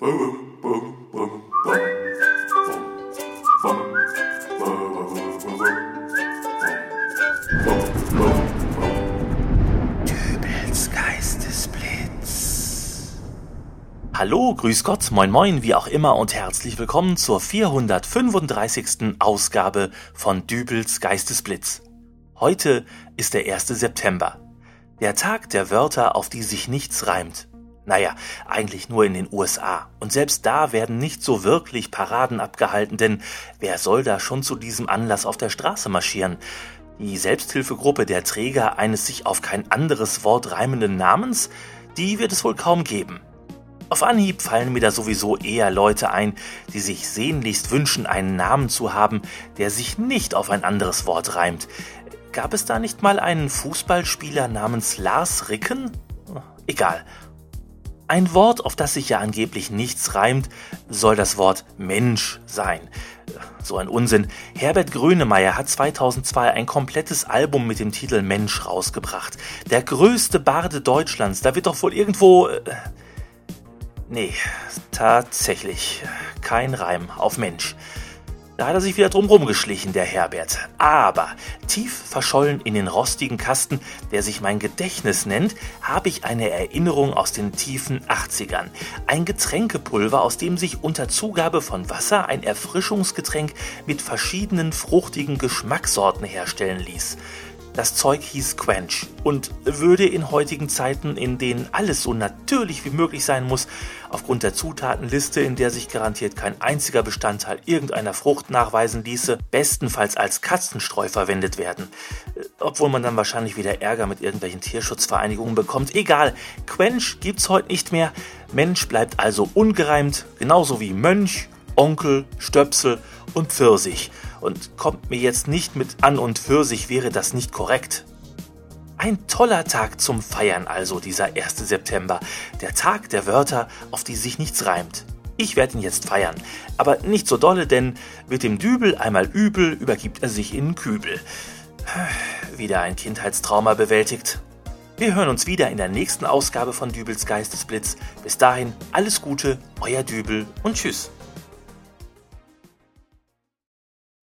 Hallo, grüß Gott, moin moin, wie auch immer und herzlich willkommen zur 435. Ausgabe von Dübels Geistesblitz. Heute ist der 1. September. Der Tag der Wörter, auf die sich nichts reimt. Naja, eigentlich nur in den USA. Und selbst da werden nicht so wirklich Paraden abgehalten, denn wer soll da schon zu diesem Anlass auf der Straße marschieren? Die Selbsthilfegruppe der Träger eines sich auf kein anderes Wort reimenden Namens, die wird es wohl kaum geben. Auf Anhieb fallen mir da sowieso eher Leute ein, die sich sehnlichst wünschen, einen Namen zu haben, der sich nicht auf ein anderes Wort reimt. Gab es da nicht mal einen Fußballspieler namens Lars Ricken? Egal. Ein Wort, auf das sich ja angeblich nichts reimt, soll das Wort Mensch sein. So ein Unsinn. Herbert Grönemeyer hat 2002 ein komplettes Album mit dem Titel Mensch rausgebracht. Der größte Barde Deutschlands. Da wird doch wohl irgendwo... Äh, nee, tatsächlich. Kein Reim auf Mensch. Da hat er sich wieder drum rumgeschlichen, der Herbert. Aber tief verschollen in den rostigen Kasten, der sich mein Gedächtnis nennt, habe ich eine Erinnerung aus den tiefen 80ern. Ein Getränkepulver, aus dem sich unter Zugabe von Wasser ein Erfrischungsgetränk mit verschiedenen fruchtigen Geschmackssorten herstellen ließ. Das Zeug hieß Quench und würde in heutigen Zeiten, in denen alles so natürlich wie möglich sein muss, aufgrund der Zutatenliste, in der sich garantiert kein einziger Bestandteil irgendeiner Frucht nachweisen ließe, bestenfalls als Katzenstreu verwendet werden. Obwohl man dann wahrscheinlich wieder Ärger mit irgendwelchen Tierschutzvereinigungen bekommt. Egal, Quench gibt's heute nicht mehr. Mensch bleibt also ungereimt, genauso wie Mönch, Onkel, Stöpsel und Pfirsich und kommt mir jetzt nicht mit an und für sich wäre das nicht korrekt. Ein toller Tag zum Feiern also dieser 1. September, der Tag der Wörter, auf die sich nichts reimt. Ich werde ihn jetzt feiern, aber nicht so dolle, denn wird dem Dübel einmal übel, übergibt er sich in Kübel. Wieder ein Kindheitstrauma bewältigt. Wir hören uns wieder in der nächsten Ausgabe von Dübels Geistesblitz. Bis dahin alles Gute, euer Dübel und tschüss.